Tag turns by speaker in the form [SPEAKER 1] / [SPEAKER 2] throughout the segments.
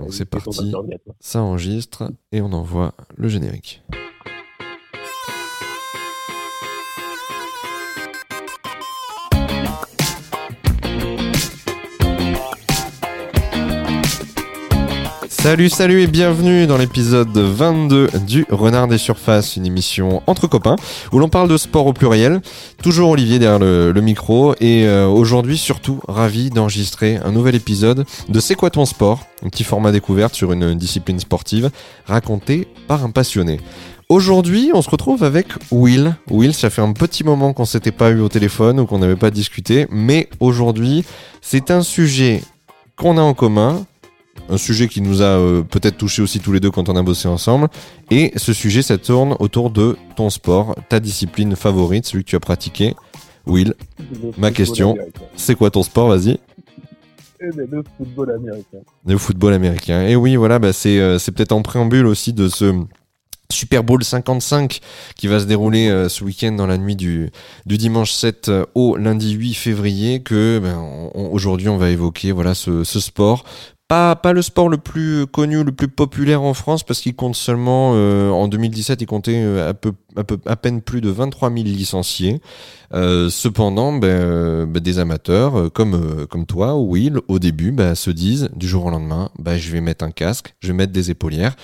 [SPEAKER 1] Donc c'est parti, ça enregistre et on envoie le générique. Salut, salut et bienvenue dans l'épisode 22 du Renard des Surfaces, une émission entre copains où l'on parle de sport au pluriel. Toujours Olivier derrière le, micro et euh, aujourd'hui surtout ravi d'enregistrer un nouvel épisode de C'est quoi ton sport? Un petit format découverte sur une discipline sportive raconté par un passionné. Aujourd'hui, on se retrouve avec Will. Will, ça fait un petit moment qu'on s'était pas eu au téléphone ou qu'on n'avait pas discuté, mais aujourd'hui, c'est un sujet qu'on a en commun, un sujet qui nous a euh, peut-être touché aussi tous les deux quand on a bossé ensemble. Et ce sujet, ça tourne autour de ton sport, ta discipline favorite, celui que tu as pratiqué. Will, ma question, c'est quoi ton sport? Vas-y.
[SPEAKER 2] Eh ben, le football américain.
[SPEAKER 1] Le football américain. Et oui, voilà, bah c'est, c'est peut-être en préambule aussi de ce Super Bowl 55 qui va se dérouler euh, ce week-end dans la nuit du, du dimanche 7 au lundi 8 février que ben, aujourd'hui on va évoquer voilà ce, ce sport pas, le sport le plus connu, le plus populaire en France, parce qu'il compte seulement, euh, en 2017, il comptait euh, à, peine plus de 23 000 licenciés. Euh, cependant, ben, ben, des amateurs comme, toi, Will, au début, ben, se disent du jour au lendemain, je vais mettre un casque, je vais mettre des épaulières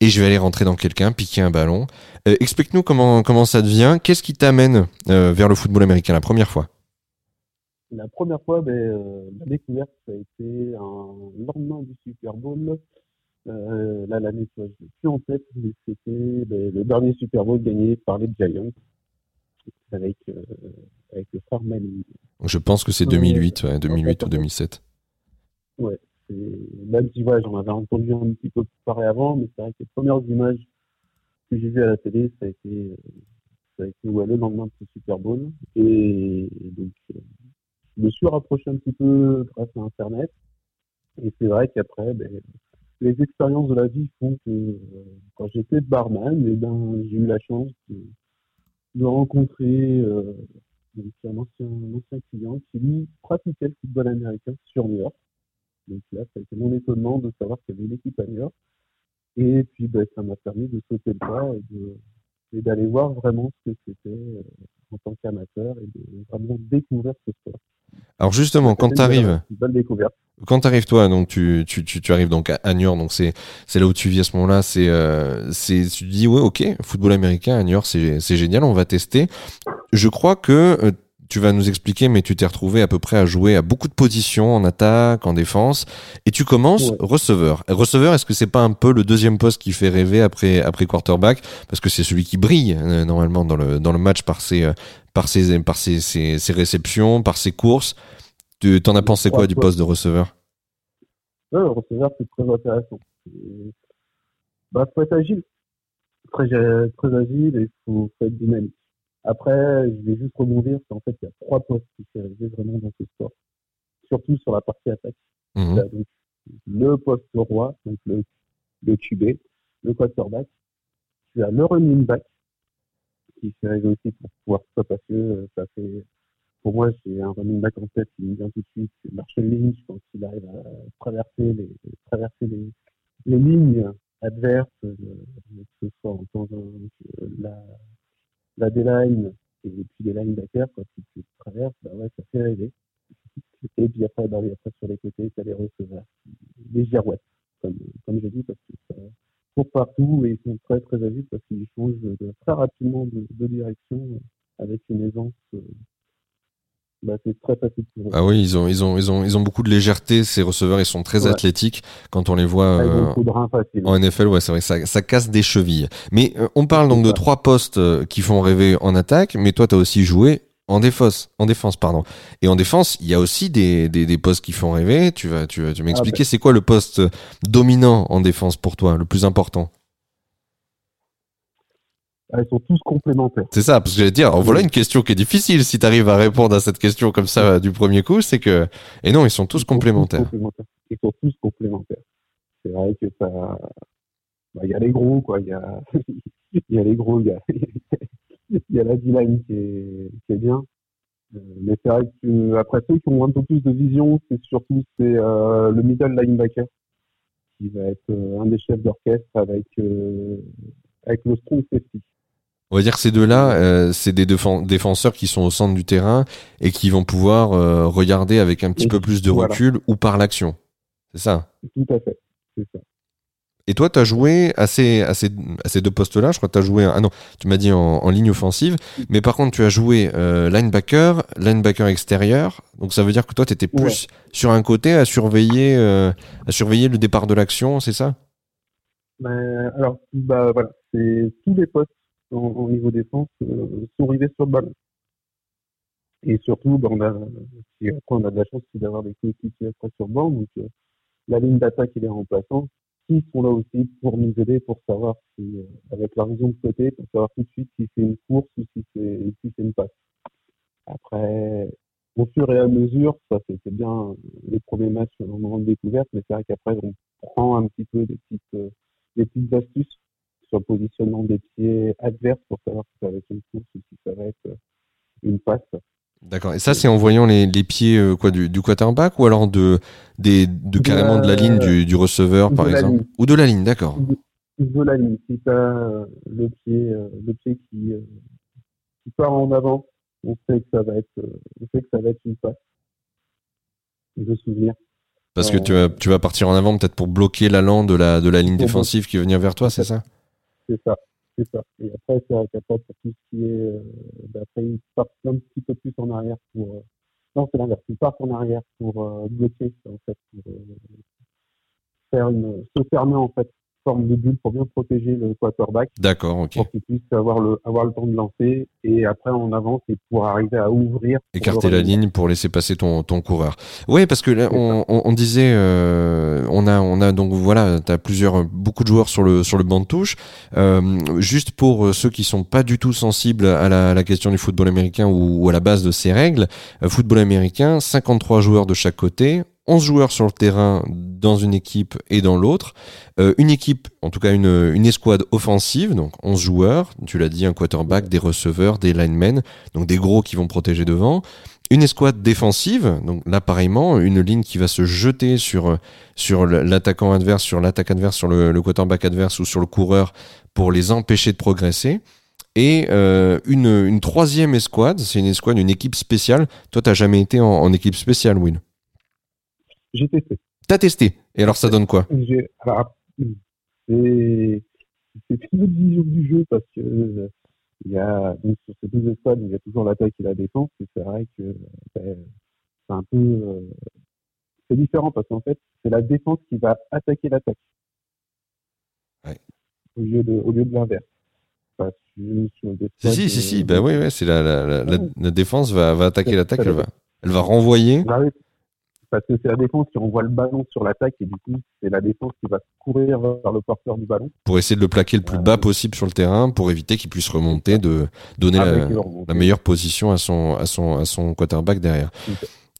[SPEAKER 1] et je vais aller rentrer dans quelqu'un, piquer un ballon. Explique-nous comment, comment ça devient. Qu'est-ce qui t'amène vers le football américain la première fois?
[SPEAKER 2] La première fois, ben, euh, la découverte, ça a été un lendemain du Super Bowl. Euh, là, l'année, je ne plus en tête, mais c'était ben, le dernier Super Bowl gagné par les Giants avec, euh, avec le frère
[SPEAKER 1] Je pense que c'est 2008, 2008 ou 2007.
[SPEAKER 2] Ouais, même si ouais, j'en avais entendu un petit peu parler avant, mais c'est vrai que les premières images que j'ai vues à la télé, ça a été, ça a été ouais, le lendemain de ce Super Bowl. Et donc, je me suis rapproché un petit peu grâce à Internet. Et c'est vrai qu'après, ben, les expériences de la vie font que euh, quand j'étais barman, eh ben, j'ai eu la chance de, rencontrer euh, un, ancien, client qui lui pratiquait le football américain sur New York. Donc là, ça a été mon étonnement de savoir qu'il y avait une équipe à New York. Et puis, ben, ça m'a permis de sauter le pas et d'aller voir vraiment ce que c'était euh, en tant qu'amateur et de vraiment découvrir ce sport.
[SPEAKER 1] Alors justement, quand tu arrives, quand tu arrives toi, donc tu, tu, tu, tu arrives donc à, New York, donc c'est c'est là où tu vis à ce moment-là, c'est euh, tu dis ouais ok, football américain à New York, c'est c'est génial, on va tester. Je crois que euh, tu vas nous expliquer, mais tu t'es retrouvé à peu près à jouer à beaucoup de positions en attaque, en défense, et tu commences receveur. receveur, est-ce que c'est pas un peu le deuxième poste qui fait rêver après après quarterback, parce que c'est celui qui brille euh, normalement dans le dans le match par ses par ses, par ses, ses, réceptions, par ses courses. Tu en as pensé quoi du poste de receveur?
[SPEAKER 2] Le receveur, c'est très intéressant. Bah, faut être agile. Très, très agile et il faut, être dynamique. Après, je vais juste rebondir. En fait, il y a trois postes qui sont vraiment dans ce sport. Surtout sur la partie attaque. Mhm. le poste roi, donc le, le QB, le quarterback. Tu as le running back qui fait rêver aussi pour pouvoir ça parce que euh, ça fait pour moi c'est un running back en tête qui me vient tout de suite c'est Marshall Lynch quand il arrive à traverser les traverser les, les lignes adverses euh, que ce soit en temps euh, la la D-line et puis les linebackers quand tu traverses bah ouais ça fait rêver et puis après, bah, après sur les côtés tu as les receveurs les girouettes comme comme je dis parce que ça courent partout et ils sont très très agiles parce qu'ils changent très rapidement de, direction euh, avec une aisance. Euh, bah, c'est très facile.
[SPEAKER 1] Ah oui, ils ont, ils ont, ils ont, ils ont beaucoup de légèreté. Ces receveurs, ils sont très athlétiques quand on les voit
[SPEAKER 2] euh,
[SPEAKER 1] en NFL. Ouais, c'est vrai, ça, ça casse des chevilles. Mais on parle donc de trois postes qui font rêver en attaque. Mais toi, tu as aussi joué en défense, en défense, pardon. Et en défense, il y a aussi des, des, des postes qui font rêver. Tu vas, tu, tu m'expliquer, ah, ben. c'est quoi le poste dominant en défense pour toi, le plus important?
[SPEAKER 2] Ils sont tous complémentaires.
[SPEAKER 1] C'est ça, parce que j'allais dire, voilà une question qui est difficile si tu arrives à répondre à cette question comme ça du premier coup, c'est que, et non, ils sont tous, complémentaires.
[SPEAKER 2] Ils sont tous complémentaires. C'est vrai que ça, bah, il y a les gros, quoi. Il y a, y a les gros, il y a, il y a la D-line qui est, qui est bien. Euh, mais c'est vrai que après ceux qui ont un peu plus de vision, c'est surtout c'est euh, le middle linebacker qui va être un des chefs d'orchestre avec, avec le strong safety.
[SPEAKER 1] On va dire que ces deux-là, c'est des défenseurs qui sont au centre du terrain et qui vont pouvoir regarder avec un petit peu plus de recul ou par l'action. C'est ça
[SPEAKER 2] Tout à fait, ça.
[SPEAKER 1] Et toi, tu as joué à ces, à ces, à ces deux postes-là. Je crois que tu as joué. Ah non, tu m'as dit en, en, ligne offensive. Mais par contre, tu as joué euh, linebacker, linebacker extérieur. Donc ça veut dire que toi, tu étais plus sur un côté à surveiller, euh, à surveiller le départ de l'action, c'est ça?
[SPEAKER 2] Ben, Alors, bah, voilà. C'est tous les postes au niveau défense euh, sont arrivés sur le ballon. Et surtout, ben, on, a, après, on a de la chance d'avoir des coéquipiers sur le banc. Donc, euh, la ligne d'attaque, il est remplaçant qui sont là aussi pour nous aider pour savoir si, euh, avec la raison de côté, pour savoir tout de suite si c'est une course ou si c'est si une passe. Après, au fur et à mesure, ça c'était bien les premiers matchs au moment de découverte, mais c'est vrai qu'après on prend un petit peu des petites des petites astuces sur le positionnement des pieds adverses pour savoir si ça va être une course ou si ça va être euh, une passe.
[SPEAKER 1] D'accord. Et ça, c'est en voyant les, les pieds euh, quoi du, du quarterback ou alors de, des, de, carrément de la ligne du, du receveur, par exemple? Ou de la ligne, d'accord.
[SPEAKER 2] De, la ligne. Si tu as le pied, euh, le pied qui, euh, qui part en avant, on sait que ça va être, on sait que ça va être une passe. De souvenir.
[SPEAKER 1] Parce que tu vas, tu vas partir en avant peut-être pour bloquer l'allant de la, de la ligne défensive qui va venir vers toi, c'est ça?
[SPEAKER 2] C'est ça. C'est ça. Et après, c'est qu'après, pour tout ce qui est, euh, ben, après, il part un petit peu plus en arrière pour, euh, non, c'est l'inverse. Il part en arrière pour euh, bloquer, en fait, pour faire une, se fermer, en fait, forme de bulle pour bien protéger le quarterback.
[SPEAKER 1] D'accord, ok.
[SPEAKER 2] Pour qu'il puisse avoir le, avoir le temps de lancer et après on avance et pour arriver à ouvrir.
[SPEAKER 1] Écarter la ligne pour laisser passer ton, ton coureur. Oui, parce que là, on, on, on, disait, euh, on a, on a donc voilà, tu as plusieurs, beaucoup de joueurs sur le, sur le banc de touche. Euh, juste pour ceux qui sont pas du tout sensibles à la, à la question du football américain ou, ou, à la base de ces règles, euh, football américain, 53 joueurs de chaque côté, 11 joueurs sur le terrain dans une équipe et dans l'autre. Euh, une équipe, en tout cas une, escouade offensive, donc 11 joueurs, tu l'as dit, un quarterback, des receveurs, des linemen, donc des gros qui vont protéger devant. Une escouade défensive, donc là pareillement, une ligne qui va se jeter sur, sur l'attaquant adverse, sur l'attaque adverse, sur le, quarterback adverse ou sur le coureur pour les empêcher de progresser. Et euh, une, une troisième escouade, c'est une escouade, une équipe spéciale. Toi, t'as jamais été en, en équipe spéciale, Will?
[SPEAKER 2] J'ai testé.
[SPEAKER 1] T'as testé Et alors ça donne quoi
[SPEAKER 2] c'est une autre vision du jeu parce que il y a donc sur ces deux escouades, il y a toujours l'attaque et la défense. Et c'est vrai que ben, c'est un peu euh, c'est différent parce qu'en fait c'est la défense qui va attaquer l'attaque
[SPEAKER 1] ouais.
[SPEAKER 2] au lieu de au lieu de l'inverse. Parce que
[SPEAKER 1] sur si, si, si, si, ben oui, ouais, c'est la, la, la, la, la défense va, va attaquer l'attaque, elle va, elle va renvoyer.
[SPEAKER 2] Bah oui, parce que c'est la défense qui envoie le ballon sur l'attaque et du coup c'est la défense qui va courir vers le porteur du ballon.
[SPEAKER 1] Pour essayer de le plaquer le plus bas possible sur le terrain pour éviter qu'il puisse remonter, de donner la, la, meilleure position à son, à son, à son quarterback derrière.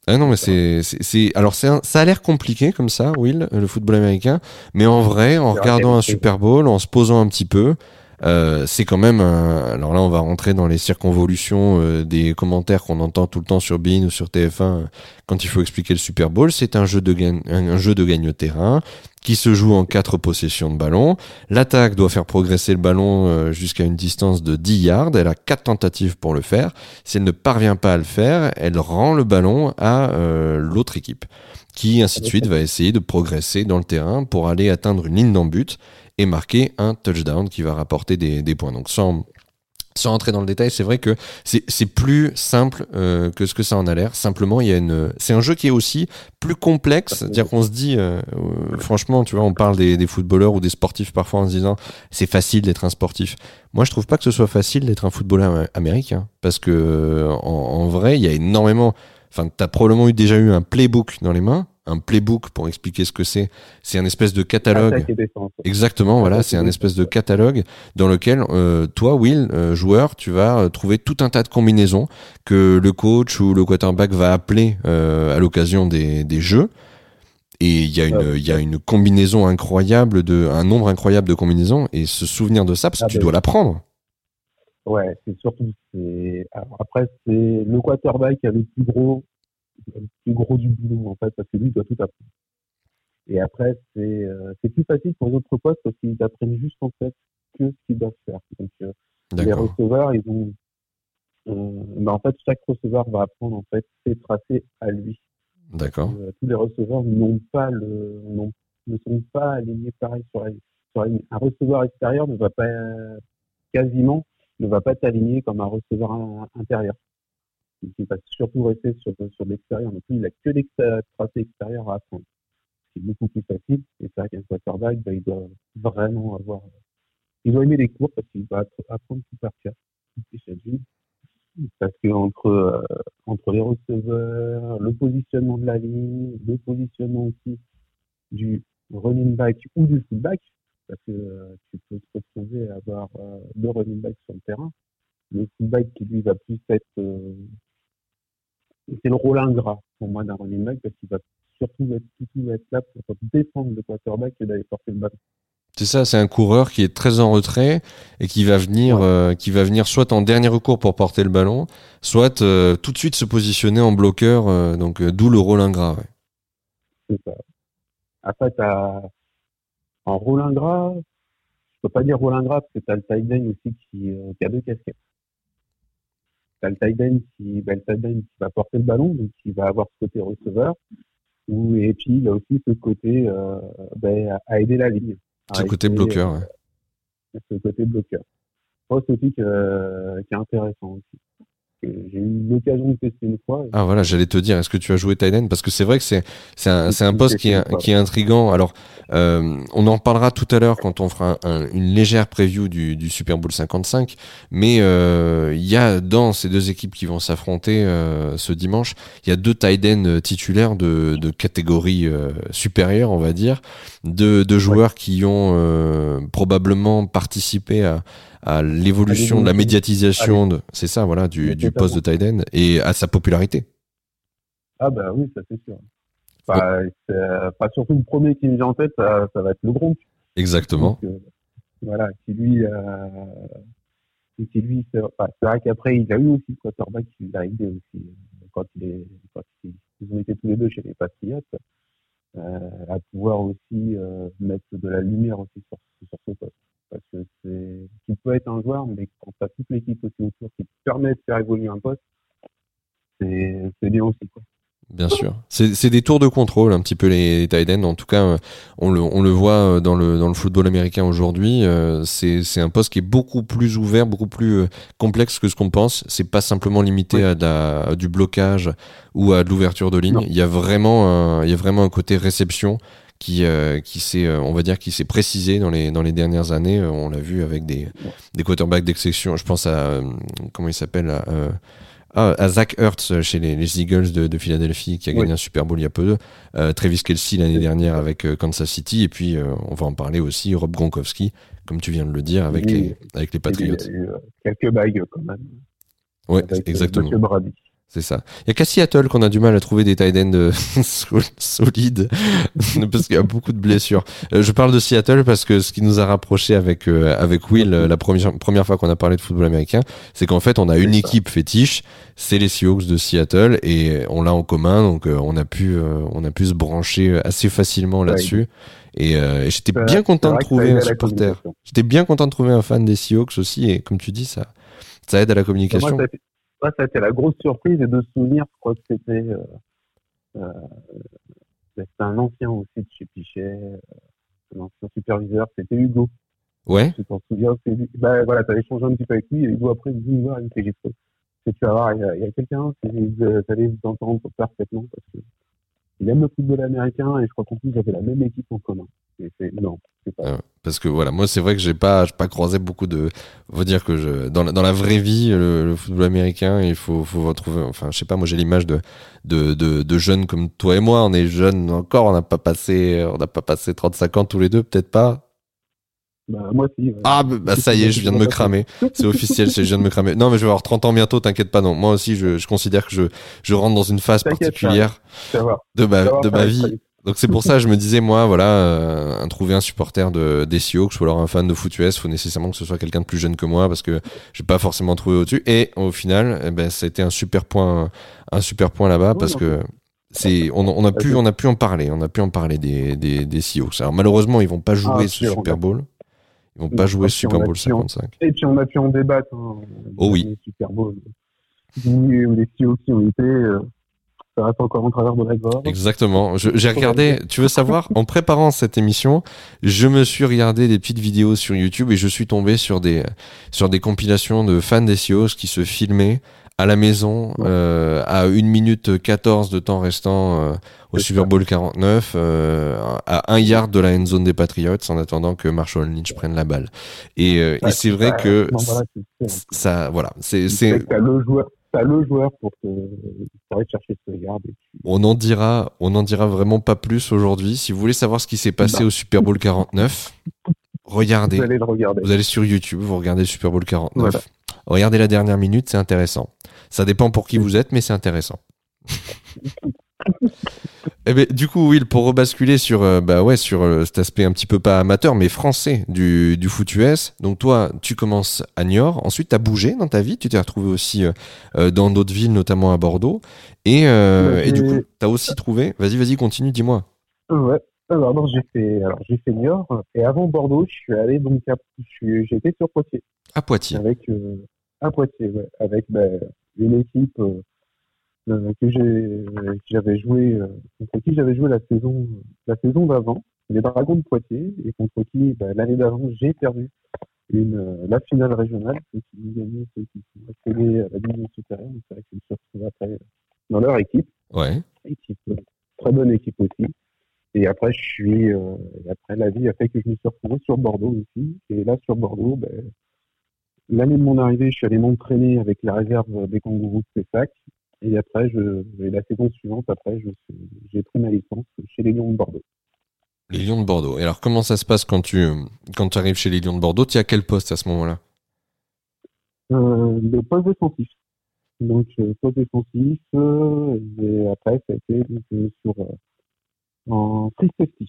[SPEAKER 1] Ah non mais c'est c'est alors c'est ça a l'air compliqué comme ça Will le football américain mais en vrai en regardant un Super Bowl en se posant un petit peu euh, c'est quand même un... alors là on va rentrer dans les circonvolutions euh, des commentaires qu'on entend tout le temps sur Bean ou sur TF1 euh, quand il faut expliquer le Super Bowl. C'est un jeu de gagne un jeu de gagne terrain qui se joue en quatre possessions de ballon. L'attaque doit faire progresser le ballon euh, jusqu'à une distance de 10 yards. Elle a quatre tentatives pour le faire. Si elle ne parvient pas à le faire elle rend le ballon à l'autre équipe qui ainsi de suite va essayer de progresser dans le terrain pour aller atteindre une ligne d'en-but et marquer un touchdown qui va rapporter des, points. Donc sans, sans entrer dans le détail, c'est vrai que c'est plus simple euh, que ce que ça en a l'air. Simplement, il y a une, c'est un jeu qui est aussi plus complexe. C'est-à-dire qu'on se dit, euh, euh, franchement, tu vois, on parle des, des, footballeurs ou des sportifs parfois en se disant, c'est facile d'être un sportif. Moi, je trouve pas que ce soit facile d'être un footballeur américain, parce que en, en vrai, il y a énormément. Enfin, t'as probablement eu déjà eu un playbook dans les mains un playbook pour expliquer ce que c'est. C'est un espèce de catalogue. Exactement, voilà, c'est un espèce de catalogue dans lequel euh, toi, Will, euh, joueur, tu vas euh, trouver tout un tas de combinaisons que le coach ou le quarterback va appeler euh, à l'occasion des, des jeux. Et il y a une, il y a une combinaison incroyable de, un nombre incroyable de combinaisons et se souvenir de ça parce que ah tu ben dois l'apprendre.
[SPEAKER 2] Ouais, c'est surtout, c'est, après, c'est le quarterback qui a le plus gros le plus gros du boulot, en fait, parce que lui, il doit tout apprendre. Et après, c'est euh, plus facile pour les autres postes parce qu'ils apprennent juste en fait que ce qu'ils doivent faire. Donc, euh, les receveurs, ils ont, bah, en fait, chaque receveur va apprendre en fait ses tracés à lui.
[SPEAKER 1] D'accord.
[SPEAKER 2] Euh, tous les receveurs n'ont pas le, ne sont pas alignés pareil sur la, sur la ligne. Un receveur extérieur ne va pas quasiment ne va pas être aligné comme un receveur intérieur. Il va surtout rester sur, sur l'extérieur. Donc, il n'a que des tracés extérieurs à apprendre. C'est beaucoup plus facile. Et c'est vrai qu'un quarterback, bah, il doit vraiment avoir, il doit aimer les cours parce qu'il va apprendre tout par cœur. Parce que entre, euh, entre les receveurs, le positionnement de la ligne, le positionnement aussi du running back ou du fullback, parce que euh, tu peux te retrouver à avoir euh, running backs sur le terrain. Le fullback qui lui va plus être c'est le rôle ingrat pour moi d'un running back parce qu'il va surtout être, surtout être là pour défendre le quarterback et d'aller porter le ballon.
[SPEAKER 1] C'est ça, c'est un coureur qui est très en retrait et qui va venir, euh, qui va venir soit en dernier recours pour porter le ballon, soit euh, tout de suite se positionner en bloqueur, euh, donc d'où le rôle ingrat. Ouais.
[SPEAKER 2] C'est ça. Après, t'as en rôle ingrat, je peux pas dire rôle ingrat parce que t'as le tight end aussi qui, qui a deux casquettes. T'as le tight end qui, ben, le tight end qui va porter le ballon, donc qui va avoir ce côté receveur, ou et puis il a aussi ce côté ben, à aider la ligne.
[SPEAKER 1] Ce côté bloqueur. Euh,
[SPEAKER 2] ouais. Ce côté bloqueur. Je pense aussi que, qui est intéressant aussi. J'ai eu l'occasion de tester une fois.
[SPEAKER 1] Ah voilà, j'allais te dire, est-ce que tu as joué Thailand Parce que c'est vrai que c'est c'est un, un poste qui est, qui est intrigant. Alors, euh, on en parlera tout à l'heure quand on fera une légère preview du, du Super Bowl 55. Mais euh, il y a dans ces deux équipes qui vont s'affronter euh, ce dimanche, il y a deux tight titulaires de, de catégorie euh, supérieure, on va dire, de, de joueurs qui ont euh, probablement participé à à l'évolution de la médiatisation, de, c'est ça, voilà, du, du poste de Tiden et à sa popularité.
[SPEAKER 2] Ah bah oui, ça c'est sûr. Bah, pas surtout le premier qui me vient en tête, ça, va être le Gronk.
[SPEAKER 1] Exactement.
[SPEAKER 2] Euh, voilà, qui lui, euh, qui lui, c'est vrai qu'après il a eu aussi quarterback qui l'a aidé aussi euh, quand il est, quand ils ont été tous les deux chez les Patriots, euh, à pouvoir aussi euh, mettre de la lumière aussi sur, sur ce poste parce que c'est, tu peux être un joueur, mais quand tu as toute l'équipe aussi autour qui te permet de faire évoluer un poste, c'est, c'est bien aussi, quoi.
[SPEAKER 1] Bien sûr. C'est des tours de contrôle, un petit peu les tight ends. En tout cas, on le, on le voit dans le, dans le football américain aujourd'hui. Euh, c'est un poste qui est beaucoup plus ouvert, beaucoup plus euh, complexe que ce qu'on pense. C'est pas simplement limité à, du blocage ou à de l'ouverture de ligne. Il y a vraiment un, il y a vraiment un côté réception qui euh, qui s'est euh, on va dire qui s'est précisé dans les dans les dernières années. Euh, on l'a vu avec des des quarterbacks d'exception. Je pense à comment il s'appelle ah, à Zach Ertz chez les, les Eagles de, de, Philadelphie qui a gagné un Super Bowl il y a peu. Euh, Travis Kelsey l'année dernière avec Kansas City. Et puis on va en parler aussi Rob Gronkowski comme tu viens de le dire avec les avec les Patriots.
[SPEAKER 2] quelques bagues quand même.
[SPEAKER 1] Ouais exactement c'est ça. Il y a qu'à Seattle qu'on a du mal à trouver des tight ends euh, solides parce qu'il y a beaucoup de blessures. Euh, je parle de Seattle parce que ce qui nous a rapproché avec euh, avec Will la première première fois qu'on a parlé de football américain, c'est qu'en fait on a une équipe fétiche, c'est les Seahawks de Seattle et on l'a en commun donc on a pu on a pu se brancher assez facilement là-dessus. Et, j'étais bien content de trouver un supporter. J'étais bien content de trouver un fan des Seahawks aussi et comme tu dis ça ça aide à la communication
[SPEAKER 2] ça a été la grosse surprise et de souvenir, je crois que c'était euh, euh, un ancien aussi de chez Pichet, euh, un ancien superviseur, c'était Hugo.
[SPEAKER 1] Ouais.
[SPEAKER 2] Tu t'en souviens, c'est Bah voilà, t'avais échangé un petit peu avec lui et Hugo après il dit voir, il me fait tu vas voir, il y a, a quelqu'un, vous allez vous entendre parfaitement parce que il aime le football américain et je crois qu'en plus j'avais la même équipe en commun. Non, pas.
[SPEAKER 1] parce que voilà, moi c'est vrai que j'ai pas, pas croisé beaucoup de. Faut dire que je, dans, la, dans la vraie vie, le, football américain, il faut, faut retrouver. Enfin, je sais pas, moi j'ai l'image de, de, de, de, jeunes comme toi et moi. On est jeunes encore, on n'a pas passé, on n'a pas passé 35 ans tous les deux, peut-être pas.
[SPEAKER 2] Bah, moi aussi.
[SPEAKER 1] Ah, bah, bah ça y est, je viens de me cramer. C'est officiel, je viens de me cramer. Non, mais je vais avoir 30 ans bientôt, t'inquiète pas, non. Moi aussi, je, je considère que je, je rentre dans une phase particulière de ma, de ma vie. Donc c'est pour ça, je me disais, moi, voilà, euh, trouver un supporter de, des Seahawks ou alors un fan de foot US, faut nécessairement que ce soit quelqu'un de plus jeune que moi parce que j'ai pas forcément trouvé au-dessus. Et au final, eh ben, ça a été un super point, un super point là-bas parce que c'est on, on a pu on a pu en parler, on a pu en parler des des, des Seahawks. Alors malheureusement, ils vont pas jouer
[SPEAKER 2] Ah,
[SPEAKER 1] ce Super Bowl. Ils vont pas jouer ce Super Bowl
[SPEAKER 2] pu en-
[SPEAKER 1] 55.
[SPEAKER 2] Et puis on a pu en débattre. Hein,
[SPEAKER 1] Oh oui.
[SPEAKER 2] Super Bowl. Où les Seahawks qui ont été, euh, ça reste encore en travers de la gorge.
[SPEAKER 1] Exactement. J'ai regardé, tu veux savoir, en préparant cette émission, je me suis regardé des petites vidéos sur YouTube et je suis tombé sur des, sur des compilations de fans des Seahawks qui se filmaient à la maison,
[SPEAKER 2] Ouais.
[SPEAKER 1] euh, à 1 minute 14 de temps restant euh, au Super. Bowl 49, euh, à un yard de la end zone des Patriots en attendant que Marshall Lynch prenne la balle. Et, euh, et
[SPEAKER 2] Ouais,
[SPEAKER 1] c'est vrai
[SPEAKER 2] bah,
[SPEAKER 1] que
[SPEAKER 2] non, voilà,
[SPEAKER 1] ça, voilà, c'est, c'est,
[SPEAKER 2] le joueur, le joueur pour aller chercher ce garde.
[SPEAKER 1] On en dira, on en dira vraiment pas plus aujourd'hui. Si vous voulez savoir ce qui s'est passé
[SPEAKER 2] Bah.
[SPEAKER 1] au Super Bowl 49, regardez.
[SPEAKER 2] vous allez le regarder.
[SPEAKER 1] Vous allez sur YouTube, vous regardez le Super Bowl 49.
[SPEAKER 2] Voilà.
[SPEAKER 1] Regardez la dernière minute, c'est intéressant. Ça dépend pour qui vous êtes, mais c'est intéressant. Eh ben, du coup, Will, pour rebasculer sur, euh, bah ouais, sur euh, cet aspect un petit peu pas amateur, mais français du, du foot US. Donc toi, tu commences à Niort. Ensuite, tu as bougé dans ta vie. Tu t'es retrouvé aussi euh, dans d'autres villes, notamment à Bordeaux. Et, et du
[SPEAKER 2] j'ai-
[SPEAKER 1] coup, tu as aussi trouvé. Vas-y, vas-y, continue, dis-moi.
[SPEAKER 2] Ouais. Alors, non, j'ai fait, alors, j'ai fait Niort. Et avant Bordeaux, je suis allé donc à, j'étais sur Poitiers.
[SPEAKER 1] À Poitiers.
[SPEAKER 2] Avec, à Poitiers, ouais. Avec, ben, une équipe, euh, euh, que j'avais joué, euh, contre qui j'avais joué la saison, la saison d'avant. Les Dragons de Poitiers. Et contre qui, ben, l'année d'avant, j'ai perdu une, la finale régionale. Ceux qui ont gagné, ceux qui sont accédés à la division supérieure. C'est vrai me suis retrouvé après dans leur équipe
[SPEAKER 1] Ouais.
[SPEAKER 2] équipe, très bonne équipe aussi. Et après, je suis, euh, et après la vie a fait que je me suis retrouvé sur Bordeaux aussi. Et là, sur Bordeaux, ben, l'année de mon arrivée, je suis allé m'entraîner avec la réserve des kangourous de Pessac. Et après, je, et la saison suivante, après, j'ai pris ma licence chez les Lions de Bordeaux.
[SPEAKER 1] Les Lions de Bordeaux. Et alors, comment ça se passe quand tu, quand tu arrives chez les Lions de Bordeaux? Tu à quel poste à ce moment-là?
[SPEAKER 2] Euh, le poste défensif. Donc, euh, poste défensif, euh, et après, ça a été donc, sur, euh, en free safety.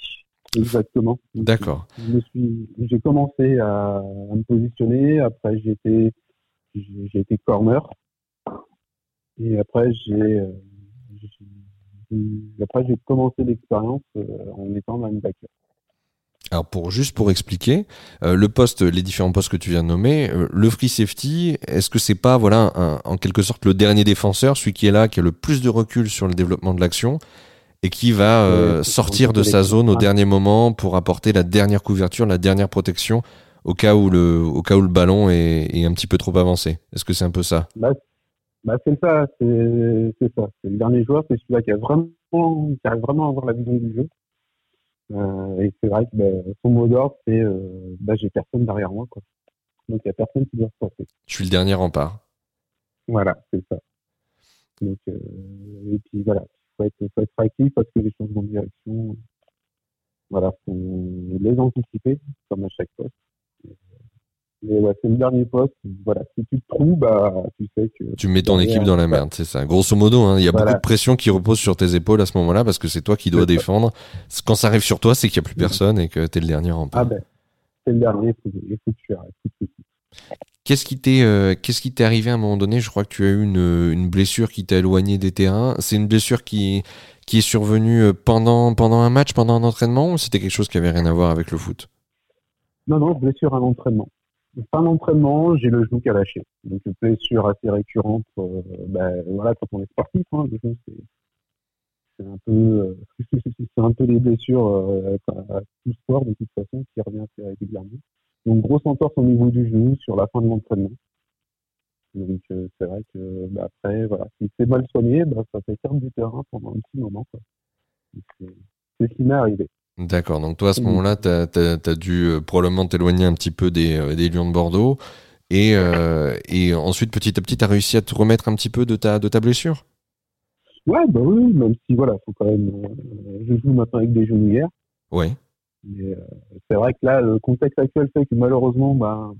[SPEAKER 2] Exactement.
[SPEAKER 1] D'accord.
[SPEAKER 2] j'ai commencé à, à me positionner. Après, j'ai été, été corner. Et après, j'ai, euh, après, j'ai commencé l'expérience euh, en étant linebacker.
[SPEAKER 1] Alors pour juste pour expliquer euh, le poste, les différents postes que tu viens de nommer, euh, le free safety, est-ce que c'est pas voilà un- en quelque sorte le dernier défenseur, celui qui est là, qui a le plus de recul sur le développement de l'action et qui va euh, sortir de sa zone au dernier moment pour apporter la dernière couverture, la dernière protection au cas où le au cas où le ballon est, est un petit peu trop avancé? Est-ce que c'est un peu ça?
[SPEAKER 2] Bah, bah c'est ça, c'est c'est ça. C'est le dernier joueur, c'est celui-là qui a vraiment, qui arrive vraiment à avoir la vision du jeu. Euh, et c'est vrai que bah, son mot d'ordre, c'est euh, bah, j'ai personne derrière moi, quoi. Donc il y a personne qui doit se passer.
[SPEAKER 1] Je suis le dernier rempart.
[SPEAKER 2] Voilà, c'est ça. Donc euh, et puis voilà, faut être, faut être actif parce que les changements de direction, voilà, faut les anticiper comme à chaque poste. Mais ouais, c'est le dernier poste. Voilà, si tu te trouves, bah tu sais que
[SPEAKER 1] Tu mets ton équipe dans la merde, c'est ça. Grosso modo, hein, il y a
[SPEAKER 2] Voilà.
[SPEAKER 1] beaucoup de pression qui repose sur tes épaules à ce moment-là parce que c'est toi qui dois
[SPEAKER 2] ça.
[SPEAKER 1] défendre. Quand ça arrive sur toi, c'est qu'il n'y a plus personne et que t'es le dernier rempart.
[SPEAKER 2] Ah ben, c'est le dernier, il faut, que tu arrêtes.
[SPEAKER 1] Qu'est-ce qui t'est euh, qu'est-ce qui t'est arrivé à un moment donné? Je crois que tu as eu une, une blessure qui t'a éloigné des terrains. C'est une blessure qui qui est survenue euh, pendant pendant un match, pendant un entraînement ou c'était quelque chose qui avait rien à voir avec le foot?
[SPEAKER 2] Non, non, blessure à l'entraînement. Fin d'entraînement, j'ai le genou qui a lâché. Donc une blessure assez récurrente. euh, ben, voilà, quand on est sportif, hein, le genou, c'est c'est un peu euh, c'est un peu les blessures euh, à tout sport de toute façon qui revient assez régulièrement. Donc grosse entorse au niveau du genou sur la fin de l'entraînement. Donc euh, c'est vrai que bah, après voilà, si c'est mal soigné, bah, ça fait perdre du terrain pendant un petit moment. quoi. Donc, C'est c'est ce qui m'est arrivé.
[SPEAKER 1] D'accord. Donc toi à ce
[SPEAKER 2] Mhm.
[SPEAKER 1] moment-là, t'as t'as as dû euh, probablement t'éloigner un petit peu des euh, des Lions de Bordeaux et euh, et ensuite petit à petit t'as réussi à te remettre un petit peu de ta de ta blessure?
[SPEAKER 2] Ouais, bah oui, même si voilà, faut quand même. je joue maintenant avec des genouillères,
[SPEAKER 1] Ouais.
[SPEAKER 2] mais c'est vrai que là, le contexte actuel fait que malheureusement, bah,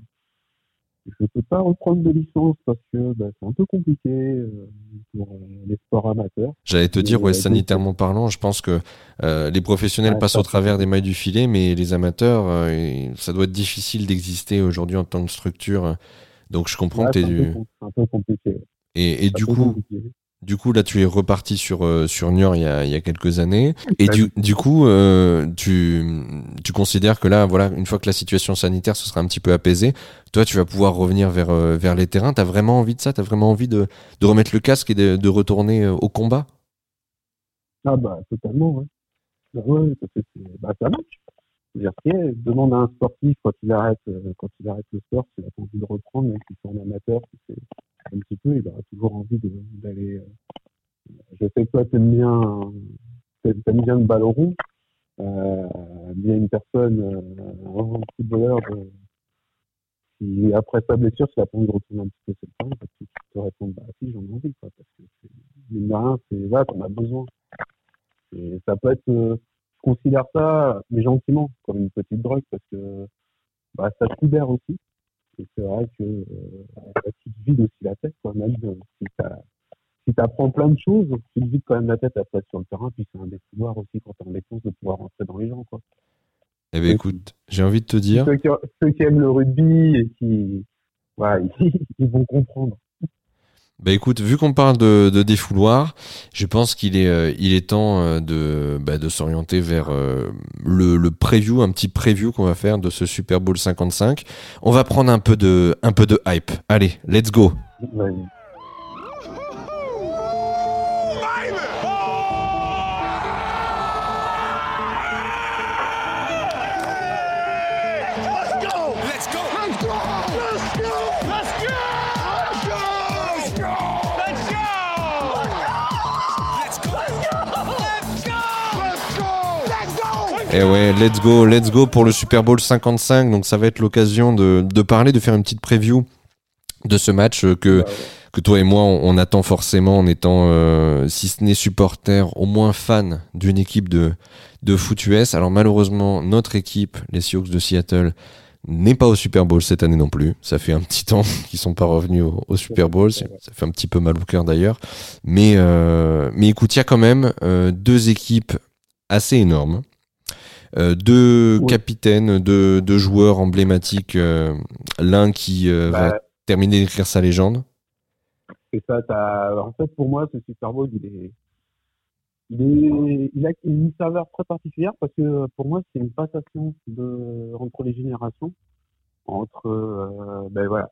[SPEAKER 2] je peux pas reprendre de licence parce que bah, c'est un peu compliqué euh, pour euh, les sports amateurs.
[SPEAKER 1] J'allais te dire, ouais,
[SPEAKER 2] euh,
[SPEAKER 1] sanitairement parlant, je pense que euh, les professionnels passent au travers des mailles du filet, mais les amateurs, euh, ça doit être difficile d'exister aujourd'hui en tant que structure. Donc je comprends
[SPEAKER 2] Là,
[SPEAKER 1] que
[SPEAKER 2] un, peu
[SPEAKER 1] du...
[SPEAKER 2] c'est un peu compliqué.
[SPEAKER 1] Et, du coup,
[SPEAKER 2] compliqué.
[SPEAKER 1] Du coup, là, tu es reparti sur euh, sur Niort il y a, il y a quelques années. Et du, du coup, euh, tu tu considères que là, voilà, une fois que la situation sanitaire se sera un petit peu apaisée, toi, tu vas pouvoir revenir vers euh, vers les terrains. T'as vraiment envie de ça? T'as vraiment envie de de remettre le casque et de, retourner euh, au combat?
[SPEAKER 2] Ah bah totalement, ouais. Bah, ouais, parce que bah, ça marche. C'est-à-dire que demande à un sportif quand il arrête euh, quand il arrête le sport, s'il a pas envie de reprendre, même s'il est en amateur, si un petit peu, il aura toujours envie d'aller. euh, je sais que toi t'aimes bien t'aimes bien le ballon rond. Euh, il y a une personne, euh, un footballeur qui après sa blessure, s'il a pas envie de retourner un petit peu le terrain, parce qu'il te répond bah si j'en ai envie quoi, parce que c'est mine de rien, c'est là qu'on a besoin. Et ça peut être, euh, je considère ça, mais gentiment, comme une petite drogue, parce que bah, ça te libère aussi. Et c'est vrai que euh, bah, tu te vides aussi la tête, quoi. Même euh, si t'as- si t'apprends plein de choses, tu te vides quand même la tête après sur le terrain, puis c'est un des pouvoirs aussi quand t'es en défense de pouvoir rentrer dans les gens, quoi.
[SPEAKER 1] Eh ben
[SPEAKER 2] Oui.
[SPEAKER 1] écoute, j'ai envie de te dire.
[SPEAKER 2] Ceux qui, ceux qui aiment le rugby et qui, voilà, ils, vont comprendre.
[SPEAKER 1] Bah écoute, vu qu'on parle de, de défouloir, je pense qu'il est, euh, il est temps euh, de, bah, de s'orienter vers euh, le, le preview, un petit preview qu'on va faire de ce Super Bowl 55. On va prendre un peu de, un peu de hype. Allez, let's go.
[SPEAKER 2] Vas-y.
[SPEAKER 1] Et ouais, let's go, let's go pour le Super Bowl 55. Donc ça va être l'occasion de, de parler, de faire une petite preview de ce match euh, que,
[SPEAKER 2] Bah,
[SPEAKER 1] que toi et moi on, on attend forcément en étant, euh, si ce n'est supporter, au moins fan d'une équipe de, de foot US. Alors malheureusement, notre équipe, les Seahawks de Seattle, n'est pas au Super Bowl cette année non plus. Ça fait un petit temps qu'ils sont pas revenus au, au Super Bowl. Ça ça fait un petit peu mal au cœur d'ailleurs. Mais, euh, mais écoute, il y a quand même euh, deux équipes assez énormes. Euh, deux
[SPEAKER 2] Oui.
[SPEAKER 1] capitaines, deux, deux joueurs emblématiques. euh, L'un qui euh, va
[SPEAKER 2] Bah,
[SPEAKER 1] terminer d'écrire sa légende.
[SPEAKER 2] C'est ça, en fait, pour moi, ce Super Bowl, il est, il est, il a une saveur très particulière parce que pour moi, c'est une passation de, entre les générations, entre, euh, ben voilà,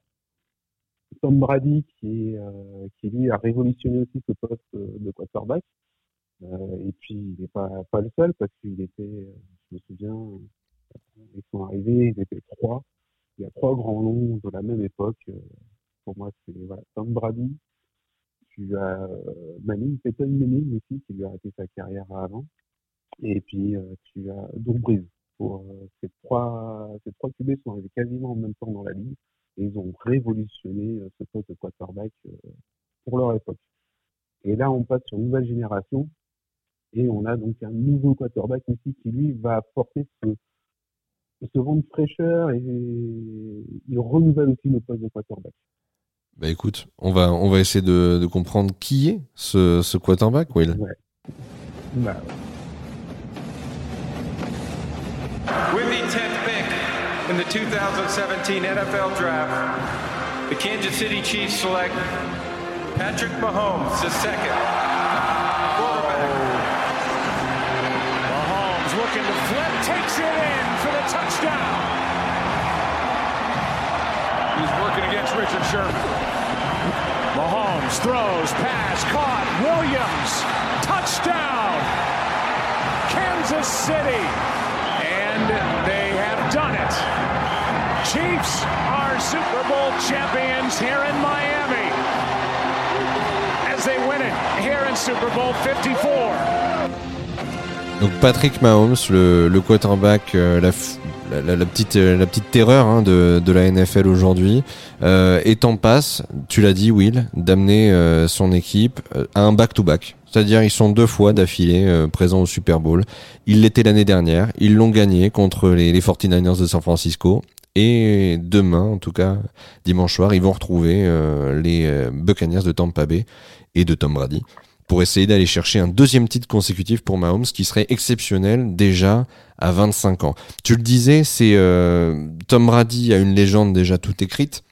[SPEAKER 2] Tom Brady qui est, euh, qui lui a révolutionné aussi ce poste de quarterback. Euh, et puis, il n'est pas, pas le seul parce qu'il était, euh, je me souviens, euh, ils sont arrivés, ils étaient trois. Il y a trois grands noms de la même époque. pour moi, c'est voilà, Tom Brady. Tu as Manning, Peyton Manning aussi, qui lui a arrêté sa carrière avant. Et puis, tu as euh, ces trois, ces trois QB sont arrivés quasiment en même temps dans la ligue et ils ont révolutionné ce poste de quarterback pour leur époque. Et là, on passe sur une nouvelle génération et on a donc un nouveau quarterback ici qui lui va apporter ce, ce vent de fraîcheur et il renouvelle aussi le poste de quarterback.
[SPEAKER 1] Bah écoute, on va, on va essayer de, de comprendre qui est ce, ce quarterback, Will.
[SPEAKER 2] Bah,
[SPEAKER 3] With the 10th pick in the 2017 NFL Draft, the Kansas City Chiefs select Patrick Mahomes, the second
[SPEAKER 4] takes it in for the touchdown. He's working against Richard Sherman. Mahomes throws, pass, caught. Williams, touchdown. Kansas City. And they have done it. Chiefs are Super Bowl champions here in Miami. As they win it here in Super Bowl 54.
[SPEAKER 1] Donc Patrick Mahomes, le, quarterback, euh, la, petite, euh, la terreur hein, de, la NFL aujourd'hui, euh, est en passe, tu l'as dit Will, d'amener son équipe à un back-to-back. C'est-à-dire ils sont deux fois d'affilée présents au Super Bowl. Ils l'étaient l'année dernière, ils l'ont gagné contre les, les 49ers de San Francisco. Et demain, en tout cas dimanche soir, ils vont retrouver les Buccaneers de Tampa Bay et de Tom Brady pour essayer d'aller chercher un deuxième titre consécutif pour Mahomes, qui serait exceptionnel déjà à 25 ans. Tu le disais, c'est euh, Tom Brady a une légende déjà toute écrite.